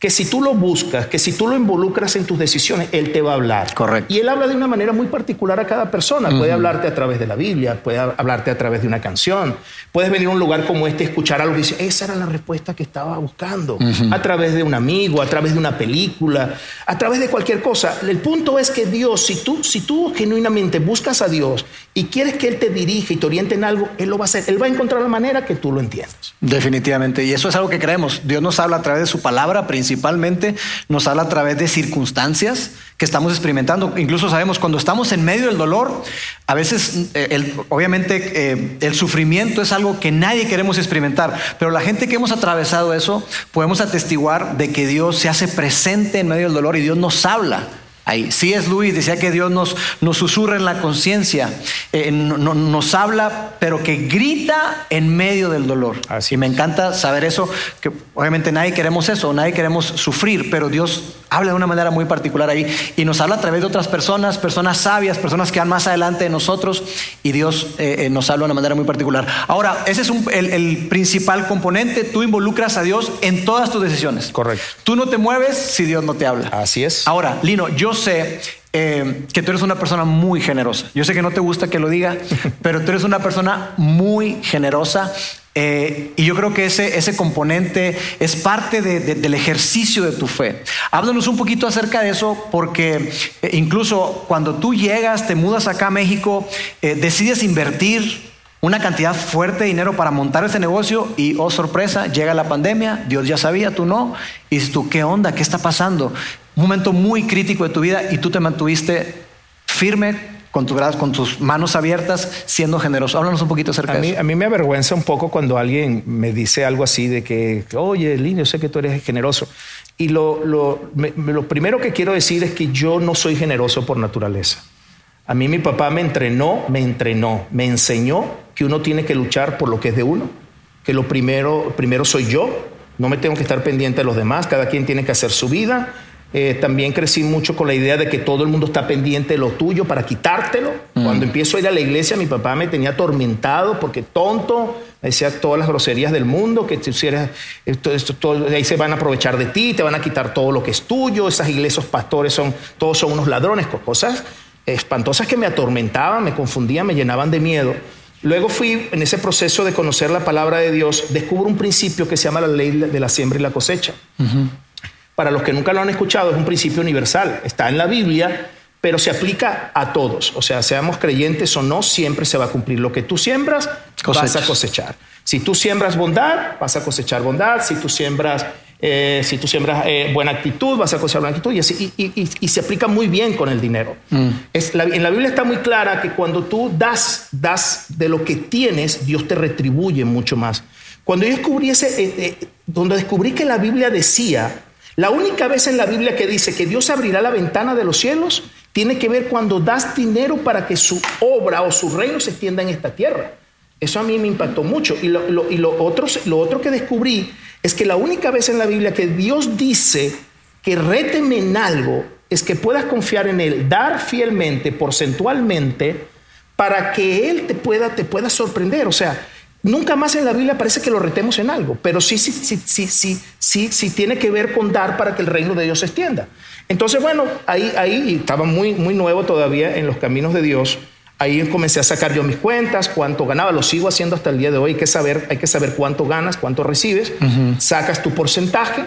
que si tú lo buscas, que si tú lo involucras en tus decisiones, Él te va a hablar. Correcto. Y Él habla de una manera muy particular a cada persona. Puede hablarte a través de la Biblia, puede hablarte a través de una canción. Puedes venir a un lugar como este y escuchar algo y decir, esa era la respuesta que estaba buscando. A través de un amigo, a través de una película, a través de cualquier cosa. El punto es que Dios, si tú, si tú genuinamente buscas a Dios y quieres que Él te dirija y te oriente en algo, Él lo va a hacer. Él va a encontrar la manera que tú lo entiendas. Definitivamente. Y eso es algo que creemos. Dios nos habla a través de su palabra, principalmente principalmente nos habla a través de circunstancias que estamos experimentando. Incluso sabemos cuando estamos en medio del dolor, a veces eh, obviamente eh, el sufrimiento es algo que nadie queremos experimentar, pero la gente que hemos atravesado eso podemos atestiguar de que Dios se hace presente en medio del dolor y Dios nos habla. Ahí. Sí es Luis, decía que Dios nos, nos susurra en la conciencia, eh, nos habla, pero que grita en medio del dolor. Así y me encanta saber eso, que obviamente nadie queremos eso, nadie queremos sufrir, pero Dios habla de una manera muy particular ahí y nos habla a través de otras personas, personas sabias, personas que van más adelante de nosotros y Dios eh, eh, nos habla de una manera muy particular. Ahora, ese es el, el principal componente, tú involucras a Dios en todas tus decisiones. Correcto. Tú no te mueves si Dios no te habla. Así es. Ahora, Lino, yo sé eh, que tú eres una persona muy generosa. Yo sé que no te gusta que lo diga, pero tú eres una persona muy generosa. Eh, y yo creo que ese, ese componente es parte del ejercicio de tu fe. Háblanos un poquito acerca de eso, porque eh, incluso cuando tú llegas, te mudas acá a México, decides invertir una cantidad fuerte de dinero para montar ese negocio y, oh sorpresa, llega la pandemia, Dios ya sabía, tú no, y dices tú, ¿qué onda? ¿Qué está pasando? Un momento muy crítico de tu vida y tú te mantuviste firme con, tu, con tus manos abiertas, siendo generoso. Háblanos un poquito acerca de eso. A mí me avergüenza un poco cuando alguien me dice algo así de que, oye, Lino, sé que tú eres generoso. Y lo, lo, lo primero que quiero decir es que yo no soy generoso por naturaleza. A mí mi papá me entrenó, me entrenó, me enseñó que uno tiene que luchar por lo que es de uno, que lo primero, primero soy yo, no me tengo que estar pendiente de los demás, cada quien tiene que hacer su vida Eh, también crecí mucho con la idea de que todo el mundo está pendiente de lo tuyo para quitártelo. Mm. Cuando empiezo a ir a la iglesia, mi papá me tenía atormentado porque tonto, me decía todas las groserías del mundo, que tú hicieras esto, esto, todo, ahí se van a aprovechar de ti, te van a quitar todo lo que es tuyo, esas iglesias pastores son, todos son unos ladrones, cosas espantosas que me atormentaban, me confundían, me llenaban de miedo. Luego fui en ese proceso de conocer la palabra de Dios, descubro un principio que se llama la ley de la siembra y la cosecha. Para los que nunca lo han escuchado, es un principio universal. Está en la Biblia, pero se aplica a todos. O sea, seamos creyentes o no, siempre se va a cumplir. Lo que tú siembras, Cosechas. vas a cosechar. Si tú siembras bondad, vas a cosechar bondad. Si tú siembras, eh, si tú siembras eh, buena actitud, vas a cosechar buena actitud. Y, así- y- y- y- y se aplica muy bien con el dinero. Es la- en la Biblia está muy clara que cuando tú das, das de lo que tienes, Dios te retribuye mucho más. Cuando yo descubrí ese, eh, cuando descubrí que la Biblia decía, la única vez en la Biblia que dice que Dios abrirá la ventana de los cielos, tiene que ver cuando das dinero para que su obra o su reino se extienda en esta tierra. Eso a mí me impactó mucho. Y lo, lo- lo otro que descubrí es que la única vez en la Biblia que Dios dice que réteme en algo es que puedas confiar en Él, dar fielmente, porcentualmente, para que Él te pueda, te pueda sorprender. O sea, nunca más en la Biblia parece que lo retemos en algo, pero sí, sí, sí, sí, sí, sí, sí tiene que ver con dar para que el reino de Dios se extienda. Entonces, bueno, ahí, ahí estaba muy, muy nuevo todavía en los caminos de Dios. Ahí comencé a sacar yo mis cuentas, cuánto ganaba, lo sigo haciendo hasta el día de hoy. Hay que saber, hay que saber cuánto ganas, cuánto recibes, sacas tu porcentaje.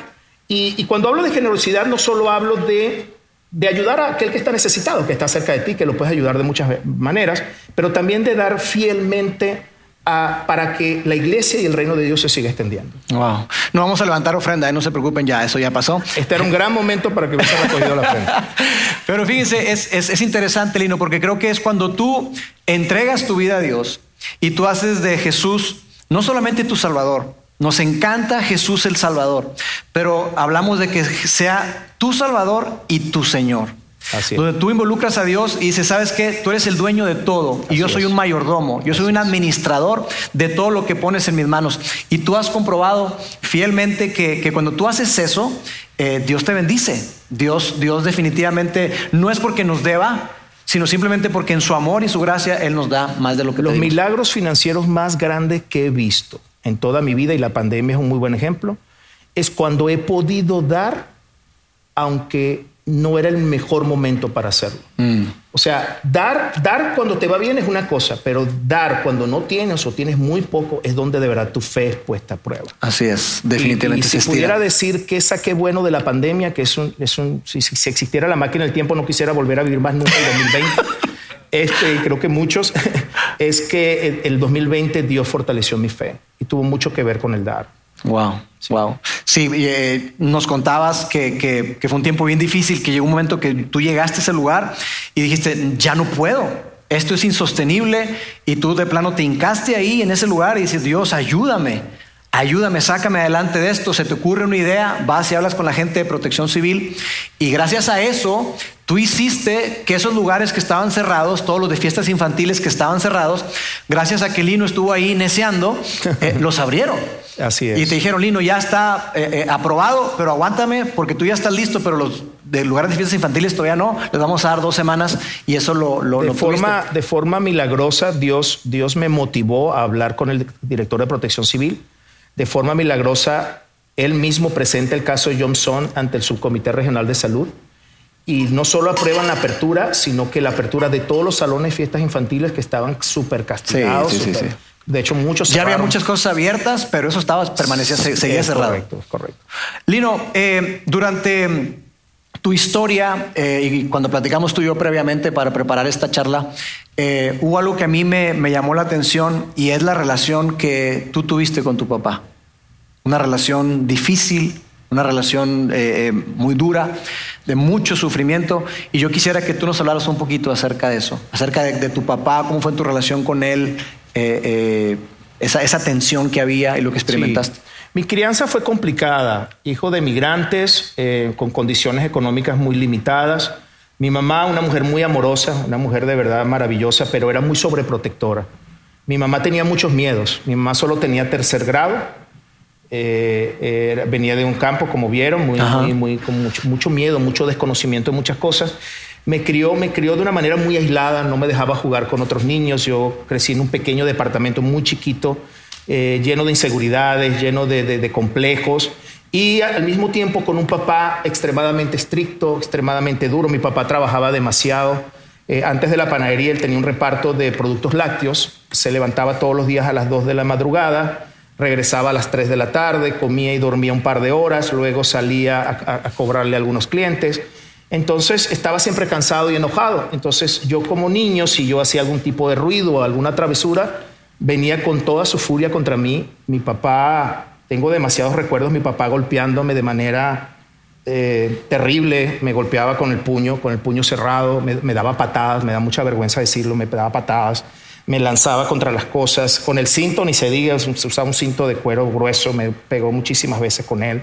Y, y cuando hablo de generosidad, no solo hablo de, de ayudar a aquel que está necesitado, que está cerca de ti, que lo puedes ayudar de muchas maneras, pero también de dar fielmente a- para que la iglesia y el reino de Dios se siga extendiendo. Wow. No vamos a levantar ofrenda, ¿eh? no se preocupen ya, eso ya pasó. Este era un gran momento para que hubiese recogido la frente. Pero fíjense, es, es- es interesante, Lino, porque creo que es cuando tú entregas tu vida a Dios y tú haces de Jesús no solamente tu Salvador, nos encanta Jesús el Salvador, pero hablamos de que sea tu Salvador y tu Señor. Así es. Donde tú involucras a Dios y dices, ¿sabes qué? Tú eres el dueño de todo y Así yo soy es. un mayordomo, yo soy un administrador de todo lo que pones en mis manos. Y tú has comprobado fielmente que, que cuando tú haces eso, eh, Dios te bendice. Dios, Dios definitivamente no es porque nos deba, sino simplemente porque en su amor y su gracia Él nos da más de lo que Los pedimos. milagros financieros más grandes que he visto en toda mi vida, y la pandemia es un muy buen ejemplo, es cuando he podido dar, aunque no era el mejor momento para hacerlo. Mm. O sea, dar, dar cuando te va bien es una cosa, pero dar cuando no tienes o tienes muy poco es donde de verdad tu fe es puesta a prueba. Así es, Y- definitivamente Y, se si pudiera decir que saqué bueno de la pandemia, que es un, es un si, si- existiera la máquina del tiempo, no quisiera volver a vivir más nunca el 2020. Este, creo que muchos, es que el 2020 Dios fortaleció mi fe y tuvo mucho que ver con el dar. Wow, wow. Sí, eh, nos contabas que, que- que fue un tiempo bien difícil, que llegó un momento que tú llegaste a ese lugar y dijiste, ya no puedo, esto es insostenible, y tú de plano te hincaste ahí en ese lugar y dices, Dios, ayúdame, ayúdame, sácame adelante de esto, se te ocurre una idea, vas y hablas con la gente de protección civil, y gracias a eso, tú hiciste que esos lugares que estaban cerrados, todos los de fiestas infantiles que estaban cerrados, gracias a que Lino estuvo ahí neceando, eh, los abrieron. Así es. Y te dijeron, Lino, ya está eh, eh, aprobado, pero aguántame porque tú ya estás listo, pero los de lugares de fiestas infantiles todavía no. Les vamos a dar dos semanas y eso lo, lo, de, lo forma, tuviste. de forma milagrosa, Dios, Dios me motivó a hablar con el director de protección civil. De forma milagrosa, él mismo presenta el caso de Johnson ante el Subcomité Regional de Salud. Y no solo aprueban la apertura, sino que la apertura de todos los salones de fiestas infantiles que estaban súper castigados. Sí, sí, sí. De hecho, muchos Ya había muchas cosas abiertas, pero eso estaba, permanecía, se- seguía Es cerrado. Correcto, correcto. Lino, eh, durante tu historia eh, y cuando platicamos tú y yo previamente para preparar esta charla, eh, hubo algo que a mí me, me llamó la atención y es la relación que tú tuviste con tu papá. Una relación difícil, una relación eh, eh, muy dura, de mucho sufrimiento. Y yo quisiera que tú nos hablaras un poquito acerca de eso, acerca de, de tu papá, cómo fue tu relación con él, eh, eh, esa, esa tensión que había y lo que experimentaste. Sí. Mi crianza fue complicada, hijo de migrantes eh, con condiciones económicas muy limitadas. Mi mamá, una mujer muy amorosa, una mujer de verdad maravillosa, pero era muy sobreprotectora. Mi mamá tenía muchos miedos. Mi mamá solo tenía tercer grado. Eh, venía de un campo, como vieron, muy, muy, con mucho, mucho, miedo, mucho desconocimiento de muchas cosas. Me crió, me crió de una manera muy aislada, no me dejaba jugar con otros niños. Yo crecí en un pequeño departamento muy chiquito, eh, lleno de inseguridades, lleno de, complejos y al mismo tiempo con un papá extremadamente estricto, extremadamente duro. Mi papá trabajaba demasiado. Eh, antes de la panadería él tenía un reparto de productos lácteos, se levantaba todos los días a las 2 de la madrugada, regresaba a las 3 de la tarde, comía y dormía un par de horas, luego salía a, cobrarle a algunos clientes. Entonces estaba siempre cansado y enojado. Entonces yo como niño, si yo hacía algún tipo de ruido o alguna travesura, venía con toda su furia contra mí. Mi papá, tengo demasiados recuerdos, mi papá golpeándome de manera eh, terrible, me golpeaba con el puño, con el puño cerrado, me, daba patadas, me da mucha vergüenza decirlo, me daba patadas me lanzaba contra las cosas. Con el cinto, ni se diga, se usaba un cinto de cuero grueso, me pegó muchísimas veces con él.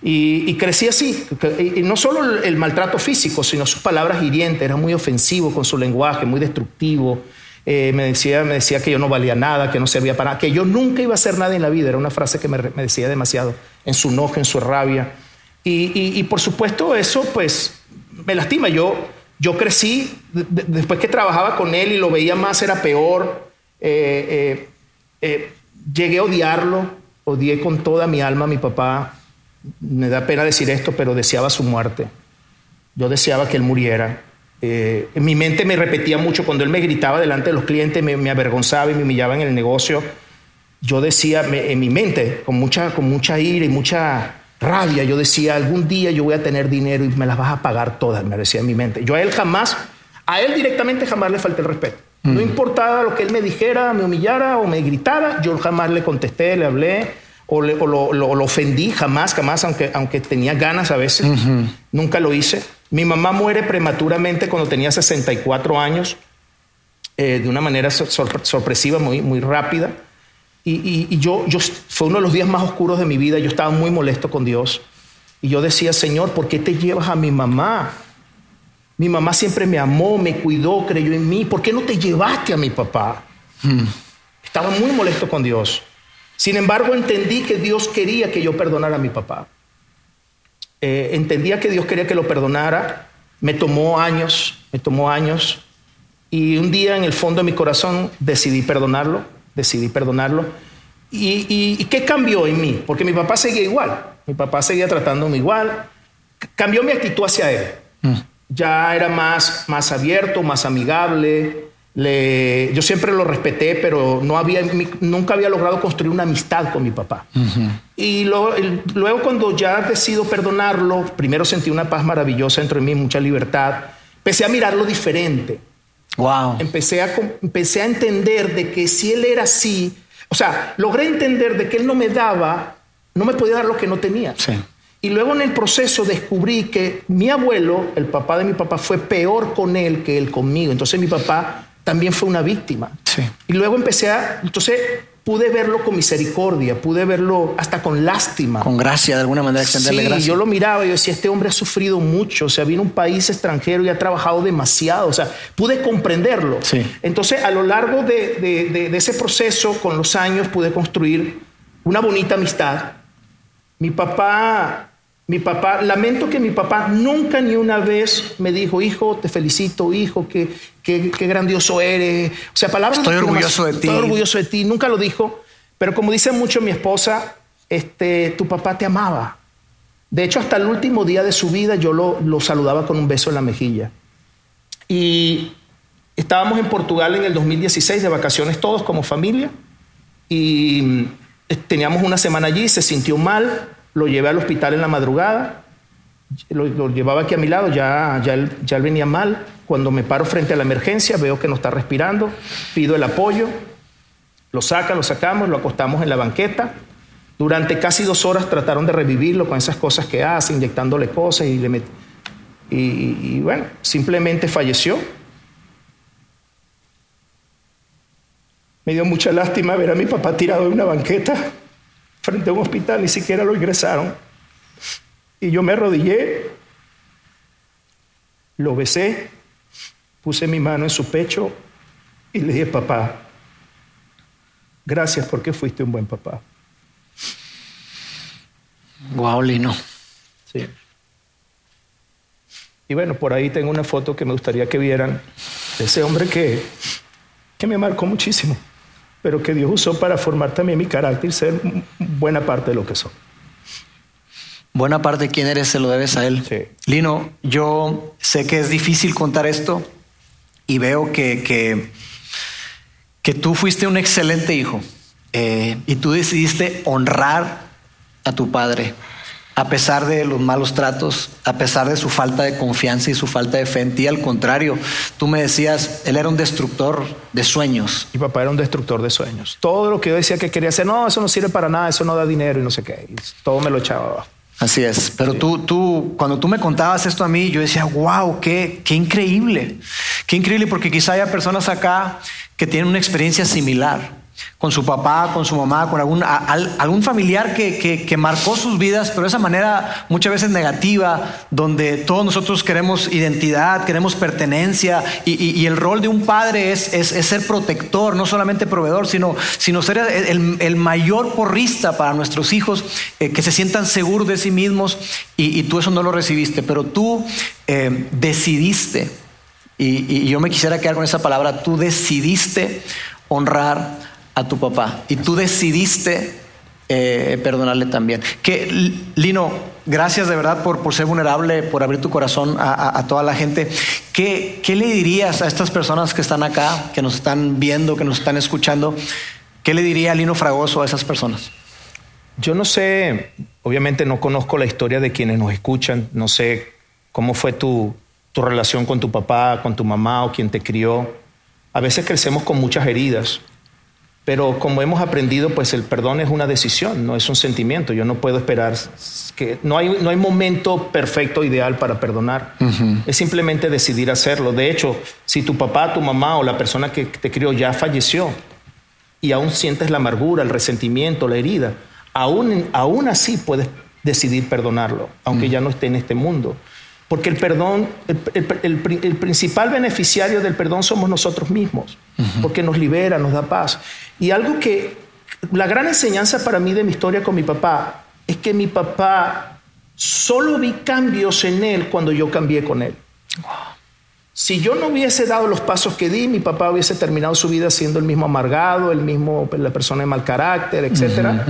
Y, crecí así, y no solo el, maltrato físico, sino sus palabras hirientes, era muy ofensivo con su lenguaje, muy destructivo. Eh, me, decía, me decía que yo no valía nada, que no servía para nada, que yo nunca iba a hacer nada en la vida. Era una frase que me, decía demasiado en su enojo, en su rabia. Y, y, por supuesto eso pues me lastima. Yo yo crecí, después que trabajaba con él y lo veía más, era peor. Eh, eh, llegué a odiarlo, odié con toda mi alma a mi papá. Me da pena decir esto, pero deseaba su muerte. Yo deseaba que él muriera. En mi mente me repetía mucho cuando él me gritaba delante de los clientes, me, avergonzaba y me humillaba en el negocio. Yo decía en mi mente, con mucha, con mucha ira y mucha rabia. Yo decía, algún día yo voy a tener dinero y me las vas a pagar todas, me decía en mi mente. Yo a él jamás, a él directamente jamás le falté el respeto. No mm. importaba lo que él me dijera, me humillara o me gritara, yo jamás le contesté, le hablé o, lo, ofendí, jamás, jamás, aunque, aunque tenía ganas a veces, nunca lo hice. Mi mamá muere prematuramente cuando tenía 64 años, eh, de una manera sorpresiva, muy, muy rápida. Y, yo, yo, fue uno de los días más oscuros de mi vida. Yo estaba muy molesto con Dios. Y yo decía, Señor, ¿por qué te llevas a mi mamá? Mi mamá siempre me amó, me cuidó, creyó en mí. ¿Por qué no te llevaste a mi papá? Hmm. Estaba muy molesto con Dios. Sin embargo, entendí que Dios quería que yo perdonara a mi papá. Eh, entendía que Dios quería que lo perdonara. Me tomó años, me tomó años. Y un día en el fondo de mi corazón decidí perdonarlo decidí perdonarlo. ¿Y, qué cambió en mí? Porque mi papá seguía igual, mi papá seguía tratándome igual, cambió mi actitud hacia él. Mm. Ya era más, más abierto, más amigable. Le, yo siempre lo respeté, pero no había, nunca había logrado construir una amistad con mi papá. Y luego cuando ya decido perdonarlo, primero sentí una paz maravillosa dentro de mí, mucha libertad. Empecé a mirarlo diferente. Wow. Empecé a, empecé a entender de que si él era así, o sea, logré entender de que él no me daba, no me podía dar lo que no tenía. Sí. Y luego en el proceso descubrí que mi abuelo, el papá de mi papá, fue peor con él que él conmigo. Entonces mi papá también fue una víctima. Sí. Y luego empecé a, entonces pude verlo con misericordia, pude verlo hasta con lástima. Con gracia, de alguna manera extenderle sí, gracia. Yo lo miraba y yo decía, este hombre ha sufrido mucho, o sea, viene un país extranjero y ha trabajado demasiado, o sea, pude comprenderlo. Sí. Entonces, a lo largo de, de ese proceso, con los años, pude construir una bonita amistad. Mi papá mi papá, lamento que mi papá nunca ni una vez me dijo, hijo, te felicito, hijo, qué, qué, grandioso eres. O sea, palabras... Estoy orgulloso de ti. Estoy orgulloso de ti. Nunca lo dijo. Pero como dice mucho mi esposa, este, tu papá te amaba. De hecho, hasta el último día de su vida yo lo, lo saludaba con un beso en la mejilla. Y estábamos en Portugal en el 2016 de vacaciones todos como familia. Y eh, teníamos una semana allí, se sintió mal lo llevé al hospital en la madrugada, lo, llevaba aquí a mi lado, ya, ya, él, ya venía mal. Cuando me paro frente a la emergencia, veo que no está respirando, pido el apoyo, lo sacan, lo sacamos, lo acostamos en la banqueta. Durante casi dos horas trataron de revivirlo con esas cosas que hace, inyectándole cosas y le y, bueno, simplemente falleció. Me dio mucha lástima ver a mi papá tirado en una banqueta frente a un hospital, ni siquiera lo ingresaron. Y yo me arrodillé, lo besé, puse mi mano en su pecho y le dije, papá, gracias porque fuiste un buen papá. Wow, Lino. Sí. Y bueno, por ahí tengo una foto que me gustaría que vieran de ese hombre que, que me marcó muchísimo, pero que Dios usó para formar también mi carácter y ser buena parte de lo que soy. Buena parte de quién eres se lo debes a Él. Sí. Lino, yo sé que es difícil contar esto y veo que, que, que tú fuiste un excelente hijo eh, y tú decidiste honrar a tu padre a pesar de los malos tratos, a pesar de su falta de confianza y su falta de fe en ti. Al contrario, tú me decías, él era un destructor de sueños. Mi papá era un destructor de sueños. Todo lo que yo decía que quería hacer, no, eso no sirve para nada, eso no da dinero y no sé qué. Y todo me lo echaba abajo. Así es, pero tú, tú, cuando tú me contabas esto a mí, yo decía, wow, qué, qué increíble, qué increíble, porque quizá haya personas acá que tienen una experiencia similar con su papá, con su mamá, con algún, algún familiar que, marcó sus vidas, pero de esa manera muchas veces negativa, donde todos nosotros queremos identidad, queremos pertenencia, y, el rol de un padre es, es, ser protector, no solamente proveedor, sino, sino ser el, mayor porrista para nuestros hijos, eh, que se sientan seguros de sí mismos, y, tú eso no lo recibiste, pero tú eh, decidiste, y yo me quisiera quedar con esa palabra, tú decidiste honrar a tu papá y tú decidiste eh, perdonarle también. Que, Lino, gracias de verdad por, por ser vulnerable, por abrir tu corazón a, toda la gente. ¿Qué, ¿Qué, le dirías a estas personas que están acá, que nos están viendo, que nos están escuchando? ¿Qué le diría Lino Fragoso a esas personas? Yo no sé, obviamente no conozco la historia de quienes nos escuchan, no sé cómo fue tu, tu relación con tu papá, con tu mamá o quien te crió. A veces crecemos con muchas heridas pero como hemos aprendido, pues el perdón es una decisión, no es un sentimiento. Yo no puedo esperar que no hay, no hay momento perfecto, ideal para perdonar. Es simplemente decidir hacerlo. De hecho, si tu papá, tu mamá o la persona que te crió ya falleció y aún sientes la amargura, el resentimiento, la herida, aún, aún así puedes decidir perdonarlo, aunque ya no esté en este mundo. Porque el perdón, el, principal beneficiario del perdón somos nosotros mismos, porque nos libera, nos da paz. Y algo que, la gran enseñanza para mí de mi historia con mi papá, es que mi papá solo vi cambios en él cuando yo cambié con él. Si yo no hubiese dado los pasos que di, mi papá hubiese terminado su vida siendo el mismo amargado, el mismo, pues, la persona de mal carácter, etc.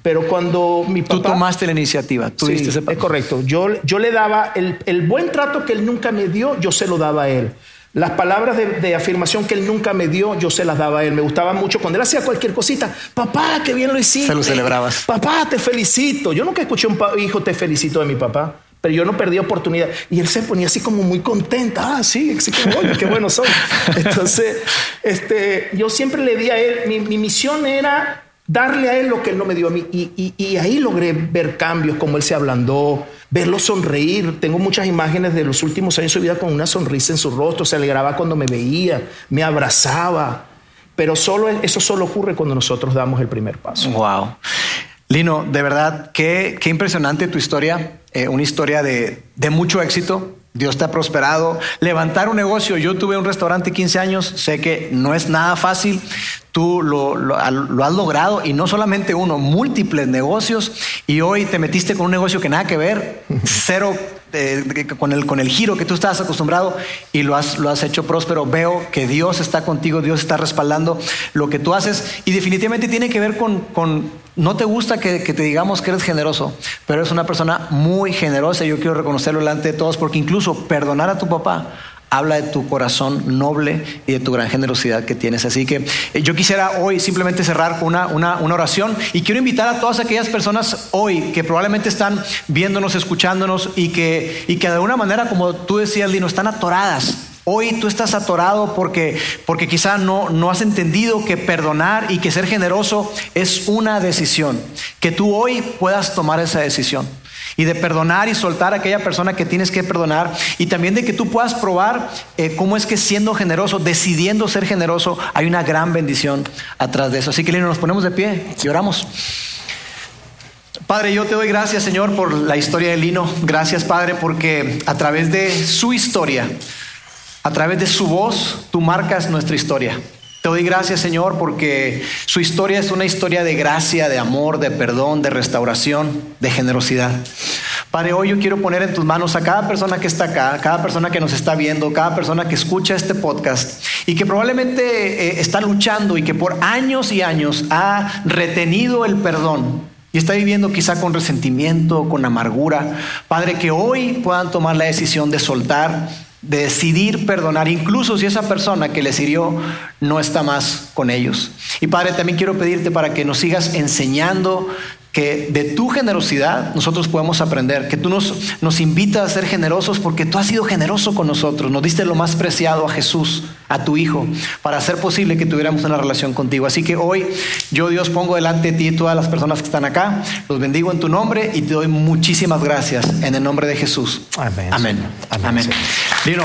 Pero cuando mi papá... Tú tomaste la iniciativa, tú sí, Es correcto. Yo, yo le daba el, el, buen trato que él nunca me dio, yo se lo daba a él. Las palabras de, afirmación que él nunca me dio, yo se las daba a él. Me gustaba mucho cuando él hacía cualquier cosita. Papá, qué bien lo hiciste. Se lo celebrabas. Papá, te felicito. Yo nunca escuché un hijo te felicito de mi papá pero yo no perdí oportunidad. Y él se ponía así como muy contenta. Ah, sí, qué bueno soy. Entonces, este, yo siempre le di a él, mi, misión era darle a él lo que él no me dio a mí. Y, y, ahí logré ver cambios, como él se ablandó, verlo sonreír. Tengo muchas imágenes de los últimos años de su vida con una sonrisa en su rostro. Se alegraba cuando me veía, me abrazaba. Pero solo, eso solo ocurre cuando nosotros damos el primer paso. Wow. Lino, de verdad, qué, qué impresionante tu historia, eh, una historia de, de mucho éxito. Dios te ha prosperado. Levantar un negocio, yo tuve un restaurante 15 años, sé que no es nada fácil. Tú lo, lo, lo, has logrado y no solamente uno, múltiples negocios y hoy te metiste con un negocio que nada que ver, cero con, el, con el giro que tú estás acostumbrado y lo has, lo has hecho próspero. Veo que Dios está contigo, Dios está respaldando lo que tú haces y definitivamente tiene que ver con, con no te gusta que, que, te digamos que eres generoso, pero eres una persona muy generosa y yo quiero reconocerlo delante de todos porque incluso perdonar a tu papá habla de tu corazón noble y de tu gran generosidad que tienes. Así que eh, yo quisiera hoy simplemente cerrar con una, una, una, oración y quiero invitar a todas aquellas personas hoy que probablemente están viéndonos, escuchándonos y que, y que de alguna manera, como tú decías, Lino, están atoradas. Hoy tú estás atorado porque, porque quizá no, no has entendido que perdonar y que ser generoso es una decisión. Que tú hoy puedas tomar esa decisión y de perdonar y soltar a aquella persona que tienes que perdonar y también de que tú puedas probar eh, cómo es que siendo generoso, decidiendo ser generoso, hay una gran bendición atrás de eso. Así que Lino, nos ponemos de pie y oramos. Padre, yo te doy gracias, Señor, por la historia de Lino. Gracias, Padre, porque a través de su historia, a través de su voz, tú marcas nuestra historia. Te doy gracias, Señor, porque su historia es una historia de gracia, de amor, de perdón, de restauración, de generosidad. Padre, hoy yo quiero poner en tus manos a cada persona que está acá, cada persona que nos está viendo, cada persona que escucha este podcast y que probablemente eh, está luchando y que por años y años ha retenido el perdón y está viviendo quizá con resentimiento, con amargura. Padre, que hoy puedan tomar la decisión de soltar de decidir perdonar, incluso si esa persona que les hirió no está más con ellos. Y Padre, también quiero pedirte para que nos sigas enseñando que de tu generosidad nosotros podemos aprender, que tú nos, nos invitas a ser generosos porque tú has sido generoso con nosotros, nos diste lo más preciado a Jesús, a tu Hijo, para hacer posible que tuviéramos una relación contigo. Así que hoy yo Dios pongo delante de ti todas las personas que están acá, los bendigo en tu nombre y te doy muchísimas gracias en el nombre de Jesús. Amén. Amén. Amén. Dino.